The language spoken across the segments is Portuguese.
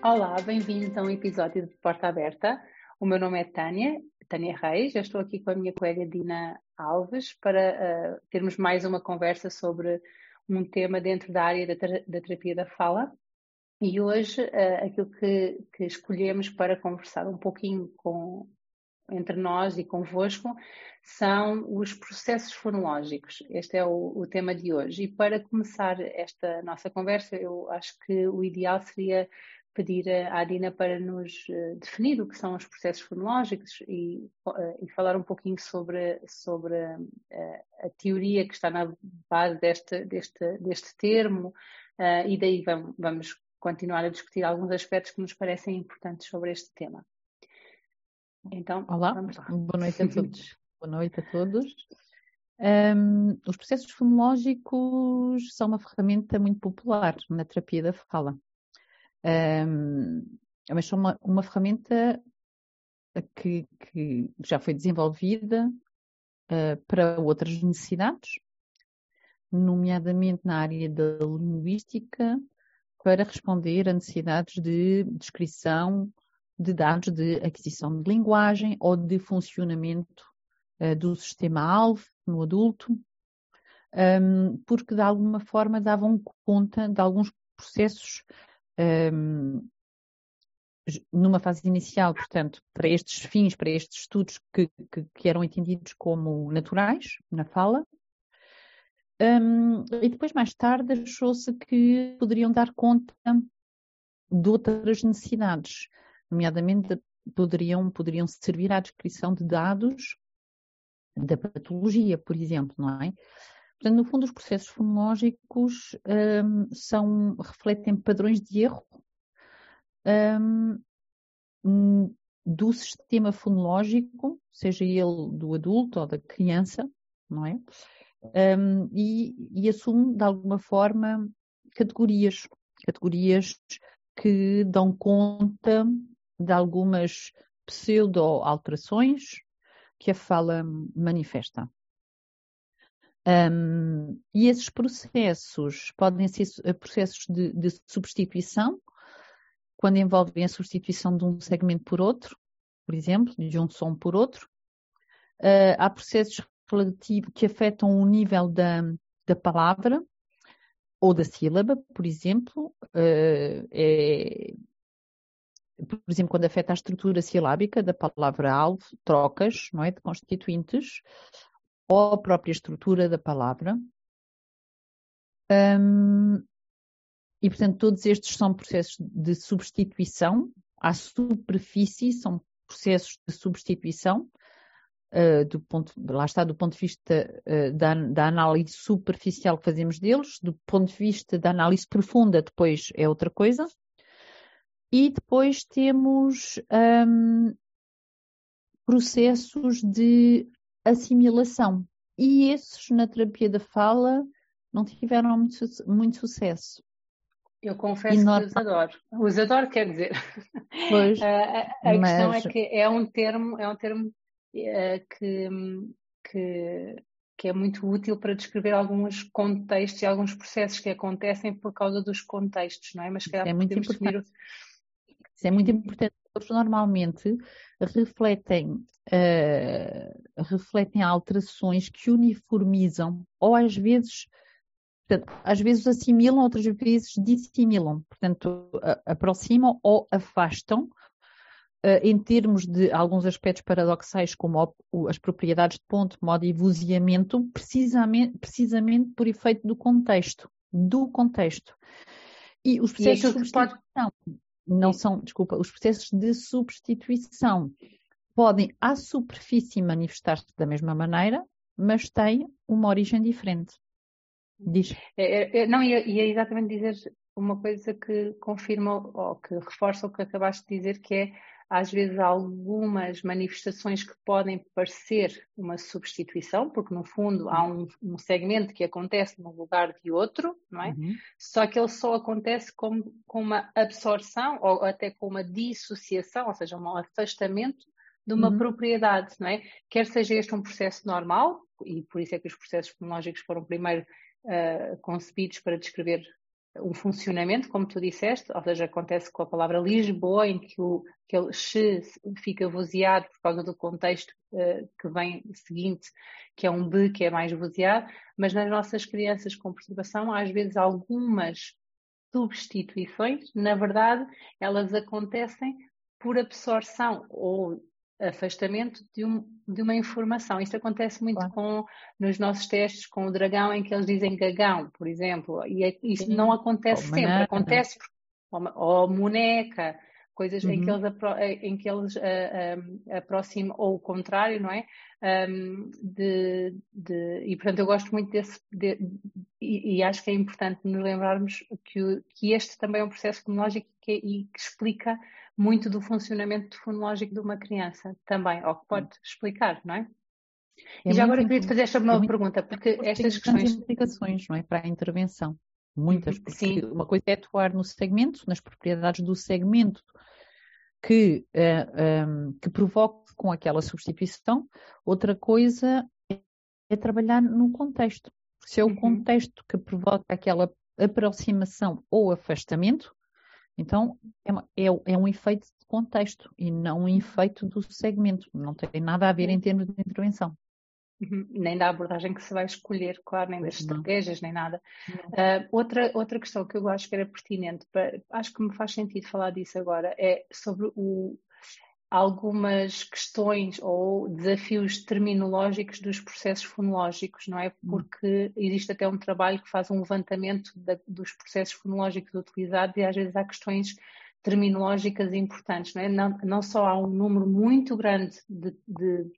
Olá, bem-vindos a um episódio de Porta Aberta. O meu nome é Tânia, Tânia Reis. Eu estou aqui com a minha colega Dina Alves para uh, termos mais uma conversa sobre um tema dentro da área da, ter da terapia da fala. E hoje uh, aquilo que, que, escolhemos para conversar um pouquinho com, entre nós e convosco são os processos fonológicos. Este é o, o, tema de hoje. E para começar esta nossa conversa, eu acho que o ideal seria pedir à Dina para nos eh, definir o que são os processos fonológicos e, eh, e falar um pouquinho sobre, sobre a, eh, a, teoria que está na base deste, deste, deste termo e daí vamos, vamos continuar a discutir alguns aspectos que nos parecem importantes sobre este tema. Então, Olá, boa noite a todos. boa noite a todos. Um, os processos fonológicos são uma ferramenta muito popular na terapia da fala. Um, mas são uma, uma ferramenta que, que, já foi desenvolvida uh, para outras necessidades, nomeadamente na área da linguística, para responder a necessidades de descrição de dados de aquisição de linguagem ou de funcionamento uh, do sistema-alvo no adulto, um, porque de alguma forma davam conta de alguns processos um, numa fase inicial, portanto, para estes fins, para estes estudos que, que, que eram entendidos como naturais na fala, um, e depois, mais tarde, achou-se que poderiam dar conta de outras necessidades, nomeadamente poderiam, poderiam servir à descrição de dados da patologia, por exemplo, não é? Portanto, no fundo, os processos fonológicos um, são, refletem padrões de erro um, do sistema fonológico, seja ele do adulto ou da criança, não é? Um, e, e assume, de alguma forma, categorias, categorias que dão conta de algumas pseudo-alterações que a fala manifesta. Um, e esses processos podem ser eh, processos de, de, substituição, quando envolvem a substituição de um segmento por outro, por exemplo, de um som por outro. Uh, há processos relativos que afetam o nível da, da palavra ou da sílaba, por exemplo. Uh, é, por exemplo, quando afeta a estrutura silábica da palavra-alvo, trocas, não é, de constituintes, ou a própria estrutura da palavra. Um, e, portanto, todos estes são processos de substituição à superfície, são processos de substituição, uh, do ponto, lá está, do ponto de vista uh, da, da, análise superficial que fazemos deles, do ponto de vista da análise profunda, depois é outra coisa. E depois temos um, processos de assimilação. E esses, na terapia da fala, não tiveram muito, muito sucesso. Eu confesso que os adoro. Os adoro quer dizer. Pois, a, a mas... questão é que é um termo, é um termo é, que, que, que é muito útil para descrever alguns contextos e alguns processos que acontecem por causa dos contextos, não é? Mas que é muito importante. Definir... Isso é muito importante. Eles normalmente refletem, uh, refletem alterações que uniformizam ou às vezes Portanto, às vezes assimilam, outras vezes dissimilam. Portanto, aproximam ou afastam uh, em termos de alguns aspectos paradoxais, como as propriedades de ponto, modo e vozeamento, precisamente, precisamente por efeito do contexto. Do contexto. E os processos e de substituição pode... não são, desculpa, os processos de substituição podem à superfície manifestar-se da mesma maneira, mas têm uma origem diferente. Diz. É, é, não, ia, ia exatamente dizer uma coisa que confirma ou que reforça o que acabaste de dizer, que é às vezes algumas manifestações que podem parecer uma substituição, porque no fundo há um, um segmento que acontece no lugar de outro, não é? Uhum. Só que ele só acontece com, com uma absorção ou até com uma dissociação, ou seja, um afastamento de uma uhum. propriedade, não é? Quer seja este um processo normal, e por isso é que os processos fonológicos foram primeiro uh, concebidos para descrever um funcionamento, como tu disseste, ou seja, acontece com a palavra Lisboa, em que o aquele x fica vozeado por causa do contexto uh, que vem seguinte, que é um b que é mais vozeado, mas nas nossas crianças com perturbação, às vezes algumas substituições, na verdade, elas acontecem por absorção ou afastamento de, um, de uma informação. Isto acontece muito claro. com, nos nossos testes com o dragão, em que eles dizem gagão, por exemplo, e é, isso não acontece ou sempre, acontece ou, ou moneca, coisas uhum. em que eles, em que eles uh, um, aproximam, ou o contrário, não é? Um, de, de, e portanto eu gosto muito desse, de, e, e, acho que é importante nos lembrarmos que, que este também é um processo fonológico que, e que explica muito do funcionamento fonológico de uma criança também, ou que pode explicar, não é? É e já agora eu queria te fazer esta nova é pergunta, porque estas questões. implicações, não é? Para a intervenção. Muitas, uhum, porque Sim. uma coisa é atuar no segmento, nas propriedades do segmento que, uh, eh, um, ehm, que provoque com aquela substituição, outra coisa é, é trabalhar no contexto. Se é o uhum. contexto que provoca aquela aproximação ou afastamento, então é, é, é, um efeito de contexto e não um efeito do segmento. Não tem nada a ver em termos de intervenção. Uhum. Nem da abordagem que se vai escolher, claro, nem das estratégias, nem nada. Uh, outra, outra questão que eu acho que era pertinente, para, acho que me faz sentido falar disso agora, é sobre o, algumas questões ou desafios terminológicos dos processos fonológicos, não é? Hum. Porque existe até um trabalho que faz um levantamento da, dos processos fonológicos utilizados e às vezes há questões terminológicas importantes, não é? Não, não só há um número muito grande de, de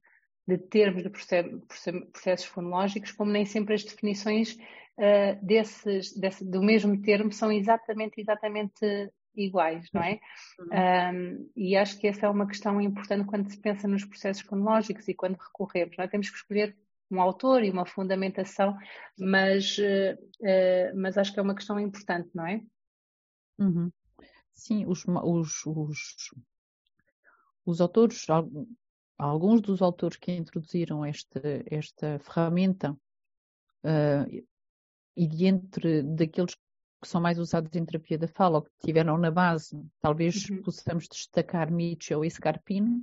de termos de processos fonológicos, como nem sempre as definições uh, desses, desse, do mesmo termo são exatamente, exatamente iguais, não é? Uhum. Um, e acho que essa é uma questão importante quando se pensa nos processos fonológicos e quando recorremos, não é? Temos que escolher um autor e uma fundamentação, mas, uh, uh, mas acho que é uma questão importante, não é? Uhum. Sim, os, os, os, os autores, alguns dos autores que introduziram esta, esta ferramenta uh, e de entre daqueles que são mais usados em terapia da fala ou que tiveram na base, talvez uhum. possamos destacar Mitchell e Scarpino,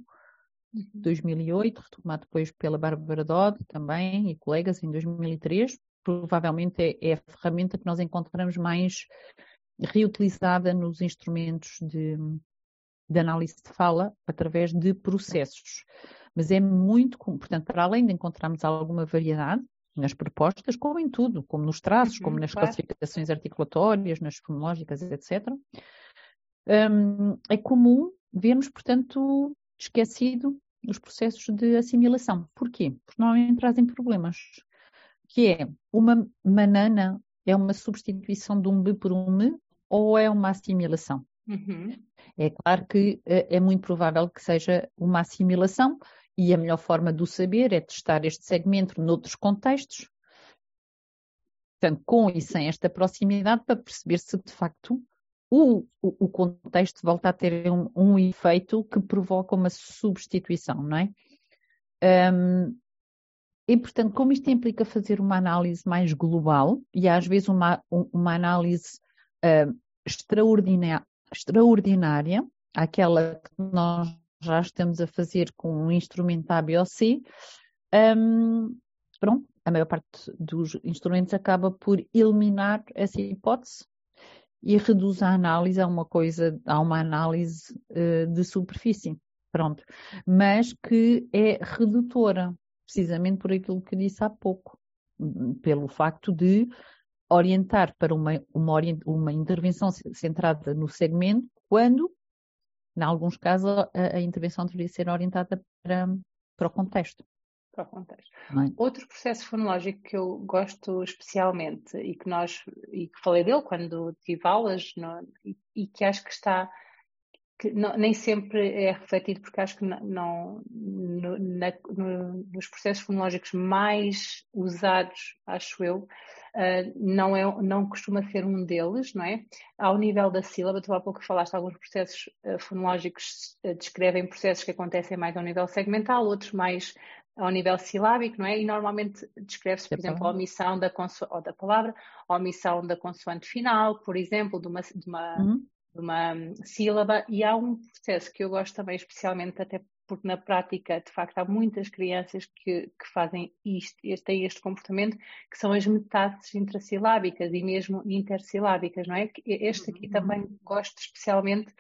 uhum. 2008, retomado depois pela Bárbara Dodd também e colegas em 2003. Provavelmente é, é a ferramenta que nós encontramos mais reutilizada nos instrumentos de, de análise de fala através de processos. Mas é muito, portanto, para além de encontrarmos alguma variedade nas propostas, como em tudo, como nos traços, uhum, como nas claro. classificações articulatórias, nas fonológicas, etc., um, é comum vermos, portanto, esquecido os processos de assimilação. Porquê? Porque normalmente trazem problemas. Que é uma manana é uma substituição de um B por um M ou é uma assimilação? Uhum. É claro que eh, é muito provável que seja uma assimilação e a melhor forma de o saber é testar este segmento noutros contextos, portanto, com e sem esta proximidade, para perceber se de facto o, o, o contexto volta a ter um, um, efeito que provoca uma substituição, não é? Um, e, portanto, como isto implica fazer uma análise mais global e às vezes uma, uma análise uh, extraordinária, extraordinária, aquela que nós já estamos a fazer com um instrumento ABOC, um, pronto, a maior parte dos instrumentos acaba por eliminar essa hipótese e reduz a análise a uma coisa, a uma análise uh, de superfície, pronto, mas que é redutora, precisamente por aquilo que disse há pouco, pelo facto de orientar para uma, uma, uma intervenção centrada no segmento quando, em alguns casos, a, a intervenção deveria ser orientada para, para o contexto. Para o contexto. É? Outro processo fonológico que eu gosto especialmente e que nós e que falei dele quando tive aulas no, e, e que acho que está que não, nem sempre é refletido, porque acho que não, no, na, no, nos processos fonológicos mais usados, acho eu, uh, não, é, não costuma ser um deles, não é? Ao nível da sílaba, tu há pouco falaste, alguns processos uh, fonológicos uh, descrevem processos que acontecem mais ao nível segmental, outros mais ao nível silábico, não é? E normalmente descreve-se, por exemplo, a omissão da, da palavra, a omissão da consoante final, por exemplo, de uma, de uma, uhum. De uma sílaba, e há um processo que eu gosto também especialmente até porque na prática, de facto, há muitas crianças que, que fazem isto, têm este comportamento, que são as metades intrassilábicas e mesmo intersilábicas, não é? Este aqui uhum. também gosto especialmente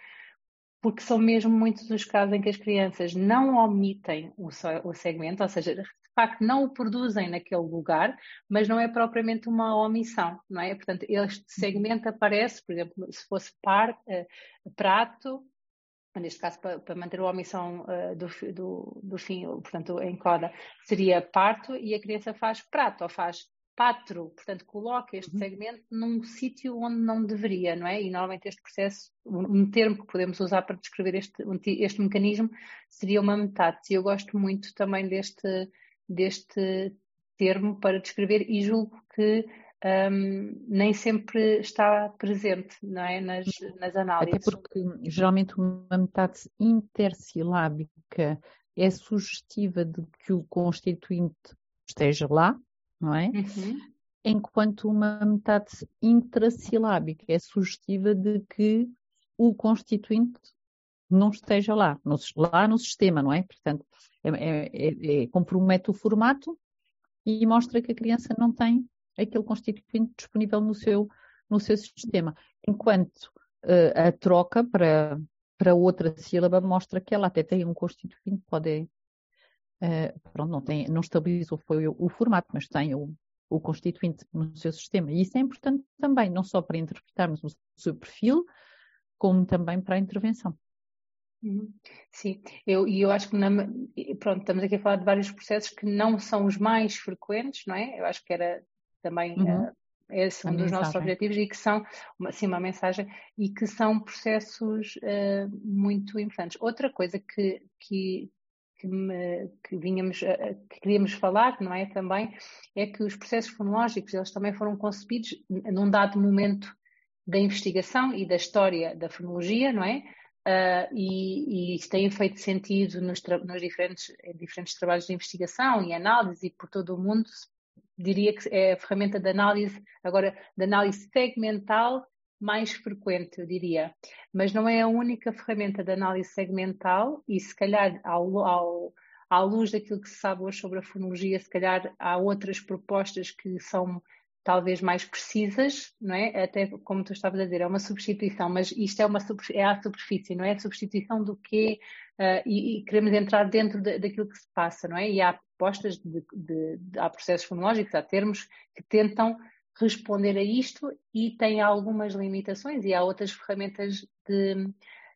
porque são mesmo muitos os casos em que as crianças não omitem o, o segmento, ou seja, facto não o produzem naquele lugar, mas não é propriamente uma omissão, não é? Portanto, este uhum. segmento aparece, por exemplo, se fosse par, uh, prato, neste caso para, para, manter a omissão uh, do, do, do, fim, portanto, em coda, seria parto e a criança faz prato ou faz patro, portanto, coloca este uhum. segmento num sítio onde não deveria, não é? E normalmente este processo, um termo que podemos usar para descrever este, este mecanismo seria uma metade. E eu gosto muito também deste, deste termo para descrever e julgo que um, nem sempre está presente não é? nas, nas análises. Até porque geralmente uma metade intersilábica é sugestiva de que o constituinte esteja lá, não é? Uhum. Enquanto uma metade intrassilábica é sugestiva de que o constituinte não esteja lá, no, lá no sistema, não é? Portanto, é, é, é, é compromete o formato e mostra que a criança não tem aquele constituinte disponível no seu, no seu sistema. Enquanto uh, a troca para, para outra sílaba mostra que ela até tem um constituinte, pode. Uh, pronto, não, tem, não estabilizou foi o, o formato, mas tem o, o constituinte no seu sistema. E isso é importante também, não só para interpretarmos o seu perfil, como também para a intervenção. Uhum. Sim, eu, e eu acho que na, pronto, estamos aqui a falar de vários processos que não são os mais frequentes, não é? Eu acho que era também uhum. uh, esse é um dos nossos objetivos e que são, uma, sim, uma mensagem, e que são processos uh, muito importantes. Outra coisa que, que, que, me, que vinhamos, uh, que queríamos falar, não é, também, é que os processos fonológicos, eles também foram concebidos num dado momento da investigação e da história da fonologia, não é? Uh, e, e, isso tem feito sentido nos, nos diferentes, diferentes trabalhos de investigação e análise e por todo o mundo diria que é a ferramenta de análise, agora, de análise segmental mais frequente, eu diria. Mas não é a única ferramenta de análise segmental e se calhar ao, ao, à luz daquilo que se sabe hoje sobre a fonologia, se calhar há outras propostas que são talvez mais precisas, não é? Até como tu estavas a dizer, é uma substituição, mas isto é uma é a superfície, não é? A substituição do quê? Uh, e, e, queremos entrar dentro de, daquilo que se passa, não é? E há propostas, de, de, de, há processos fonológicos, há termos que tentam responder a isto e têm algumas limitações e há outras ferramentas de,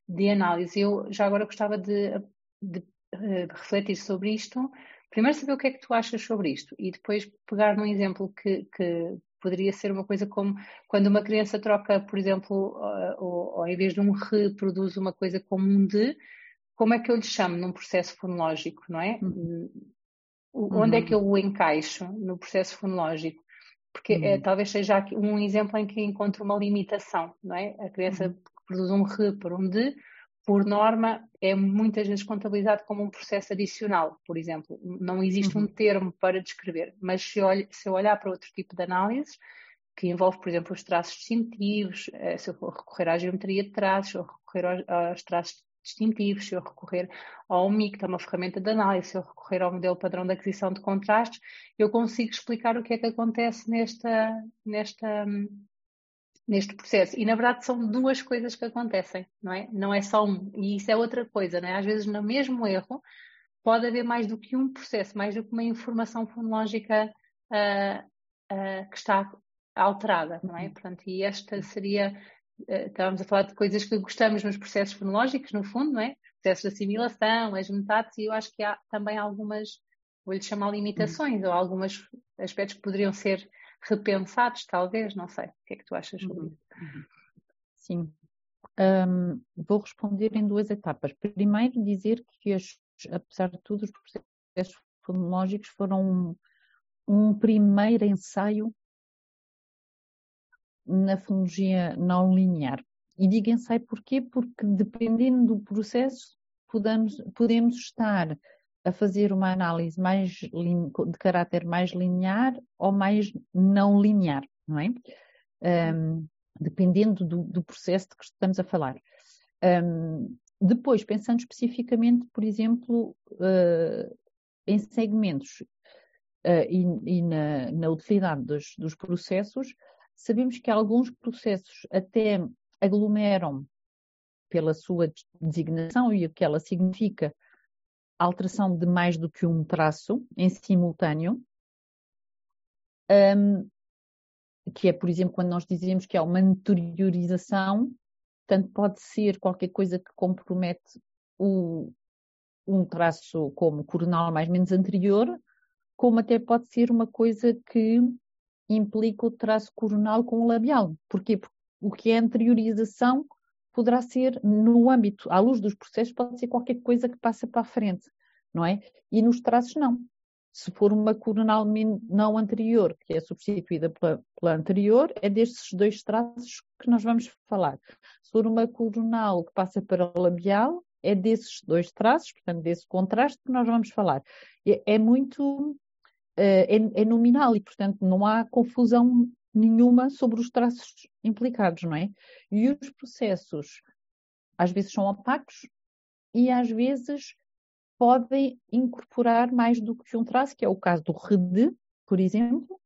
de análise. Eu já agora gostava de, de uh, refletir sobre isto. Primeiro saber o que é que tu achas sobre isto e depois pegar num exemplo que, que poderia ser uma coisa como quando uma criança troca, por exemplo, ou, ou, em vez de um reproduz uma coisa como um de, como é que eu lhe chamo num processo fonológico, não é? Uhum. Onde é que eu o encaixo no processo fonológico? Porque uhum. é, talvez seja aqui um exemplo em que encontro uma limitação, não é? A criança uhum. produz um re por um de, por norma, é muitas vezes contabilizado como um processo adicional, por exemplo. Não existe uhum. um termo para descrever, mas se eu, olho, se eu olhar para outro tipo de análises, que envolve, por exemplo, os traços distintivos, eh, se eu recorrer à geometria de traços, se eu recorrer aos, aos traços distintivos, se eu recorrer ao MIC, que é uma ferramenta de análise, se eu recorrer ao modelo padrão de aquisição de contrastes, eu consigo explicar o que é que acontece nesta, nesta, neste processo. E na verdade são duas coisas que acontecem, não é? Não é só um. E isso é outra coisa, não é? Às vezes no mesmo erro pode haver mais do que um processo, mais do que uma informação fonológica uh, uh, que está alterada, não é? Uhum. Portanto, e esta seria eh, estávamos a falar de coisas que gostamos nos processos fonológicos, no fundo, não é? Processos de assimilação, as metades, e eu acho que há também algumas, vou-lhe chamar limitações, uhum. ou alguns aspectos que poderiam ser repensados, talvez, não sei. O que é que tu achas sobre uhum. isso? Uhum. Sim. Um, vou responder em duas etapas. Primeiro, dizer que, as, apesar de tudo, os processos fonológicos foram um, um primeiro ensaio na fonologia não linear. E digo ensaio porquê? Porque dependendo do processo, podemos, podemos estar a fazer uma análise mais de caráter mais linear ou mais não linear, não é? Um, dependendo do, do, processo de que estamos a falar. Um, depois, pensando especificamente, por exemplo, uh, em segmentos uh, e, e na, na, utilidade dos, dos processos, sabemos que alguns processos até aglomeram pela sua designação e o que ela significa alteração de mais do que um traço em simultâneo, um, que é, por exemplo, quando nós dizemos que há uma anteriorização, tanto pode ser qualquer coisa que compromete o, um traço como coronal mais menos anterior, como até pode ser uma coisa que implica o traço coronal com o labial. Porquê? Porque o que é anteriorização poderá ser no âmbito, à luz dos processos, pode ser qualquer coisa que passa para a frente, não é? E nos traços não. Se for uma coronal não anterior, que é substituída pela, pela anterior, é destes dois traços que nós vamos falar. Se for uma coronal que passa para o labial, é desses dois traços, portanto, desse contraste que nós vamos falar. É, é muito, eh, é, é, nominal e, portanto, não há confusão nenhuma sobre os traços implicados, não é? E os processos às vezes são opacos e às vezes podem incorporar mais do que um traço, que é o caso do rede, por exemplo,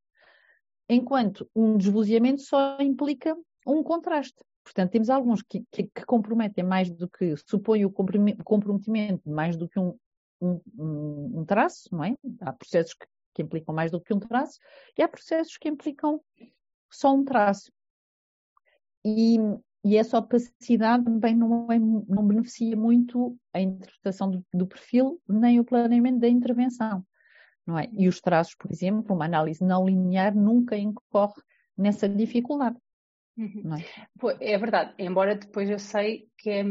enquanto um desvoziamento só implica um contraste. Portanto, temos alguns que, que, que comprometem mais do que, supõem o comprometimento mais do que um, um, um, traço, não é? Há processos que, que implicam mais do que um traço e há processos que implicam só um traço. E, e essa opacidade também não, é, não beneficia muito a interpretação do, do, perfil nem o planeamento da intervenção. Não é? E os traços, por exemplo, uma análise não linear nunca incorre nessa dificuldade. Uhum. É? é? verdade, embora depois eu sei que é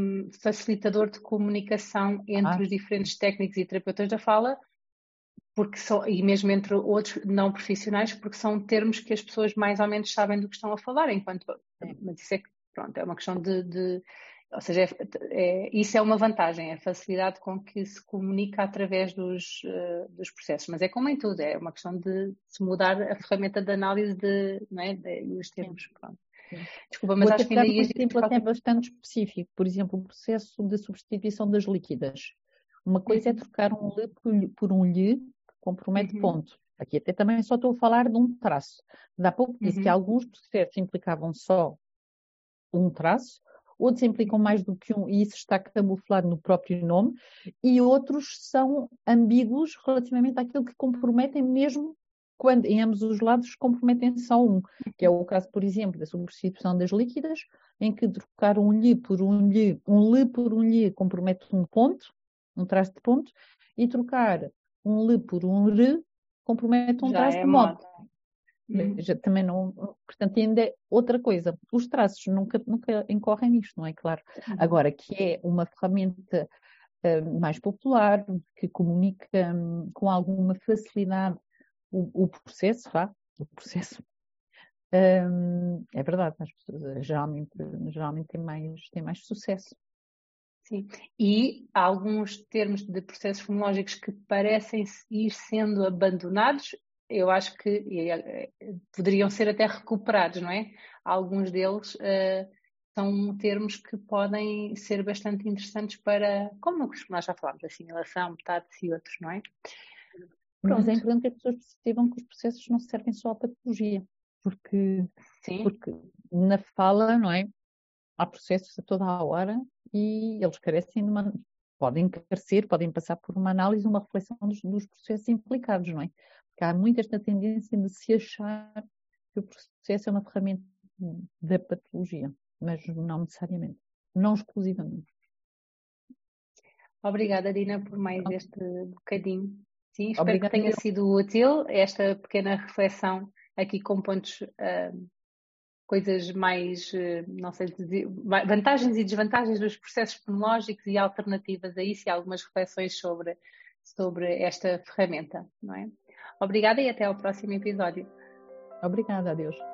facilitador de comunicação entre ah. os diferentes técnicos e terapeutas da fala, porque são, e mesmo entre outros não profissionais, porque são termos que as pessoas mais ou menos sabem do que estão a falar, enquanto mas isso é pronto, é uma questão de, de ou seja, é, é, isso é uma vantagem, a facilidade com que se comunica através dos, uh, dos processos, mas é como em tudo, é uma questão de se mudar a ferramenta de análise de, não é, de, e os termos, pronto. Desculpa, mas Vou acho que ainda um exemplo até bastante específico, por exemplo, o processo de substituição das líquidas. Uma coisa é uhum. trocar um por, por um lhe compromete uhum. ponto. Aqui até também só estou a falar de um traço. Dá pouco disse uhum. que alguns processos implicavam só um traço, outros implicam mais do que um, e isso está camuflado no próprio nome, e outros são ambíguos relativamente àquilo que comprometem mesmo quando em ambos os lados comprometem só um, que é o caso, por exemplo, da substituição das líquidas, em que trocar um lhe por um lhe, um lhe por um lhe compromete um ponto, um traço de ponto, e trocar um le por um re compromete um Já traço é de modo. Uhum. Já também não, portanto, ainda é outra coisa. Os traços nunca, nunca incorrem nisto, não é claro? Uhum. Agora, que é uma ferramenta uh, mais popular, que comunica um, com alguma facilidade o, o processo, vá, o processo. Um, é verdade, as pessoas geralmente, geralmente têm mais, têm mais sucesso. Sim, e há alguns termos de processos fonológicos que parecem ir sendo abandonados, eu acho que e, poderiam ser até recuperados, não é? Alguns deles uh, são termos que podem ser bastante interessantes para, como nós já falámos, assimilação, metade e outros, não é? Pronto. Mas é importante que as pessoas percebam que os processos não servem só à patologia, porque, Sim. porque na fala, não é? Há processos a toda a hora e eles carecem de uma. Podem carecer, podem passar por uma análise, uma reflexão dos, dos processos implicados, não é? Porque há muito esta tendência de se achar que o processo é uma ferramenta da patologia, mas não necessariamente, não exclusivamente. Obrigada, Dina, por mais este bocadinho. Sim, espero Obrigada. que tenha sido útil esta pequena reflexão aqui com pontos, uh, coisas mais, uh, não sei vantagens e desvantagens dos processos fonológicos e alternativas a isso e algumas reflexões sobre, sobre esta ferramenta, não é? Obrigada e até ao próximo episódio. Obrigada, adeus.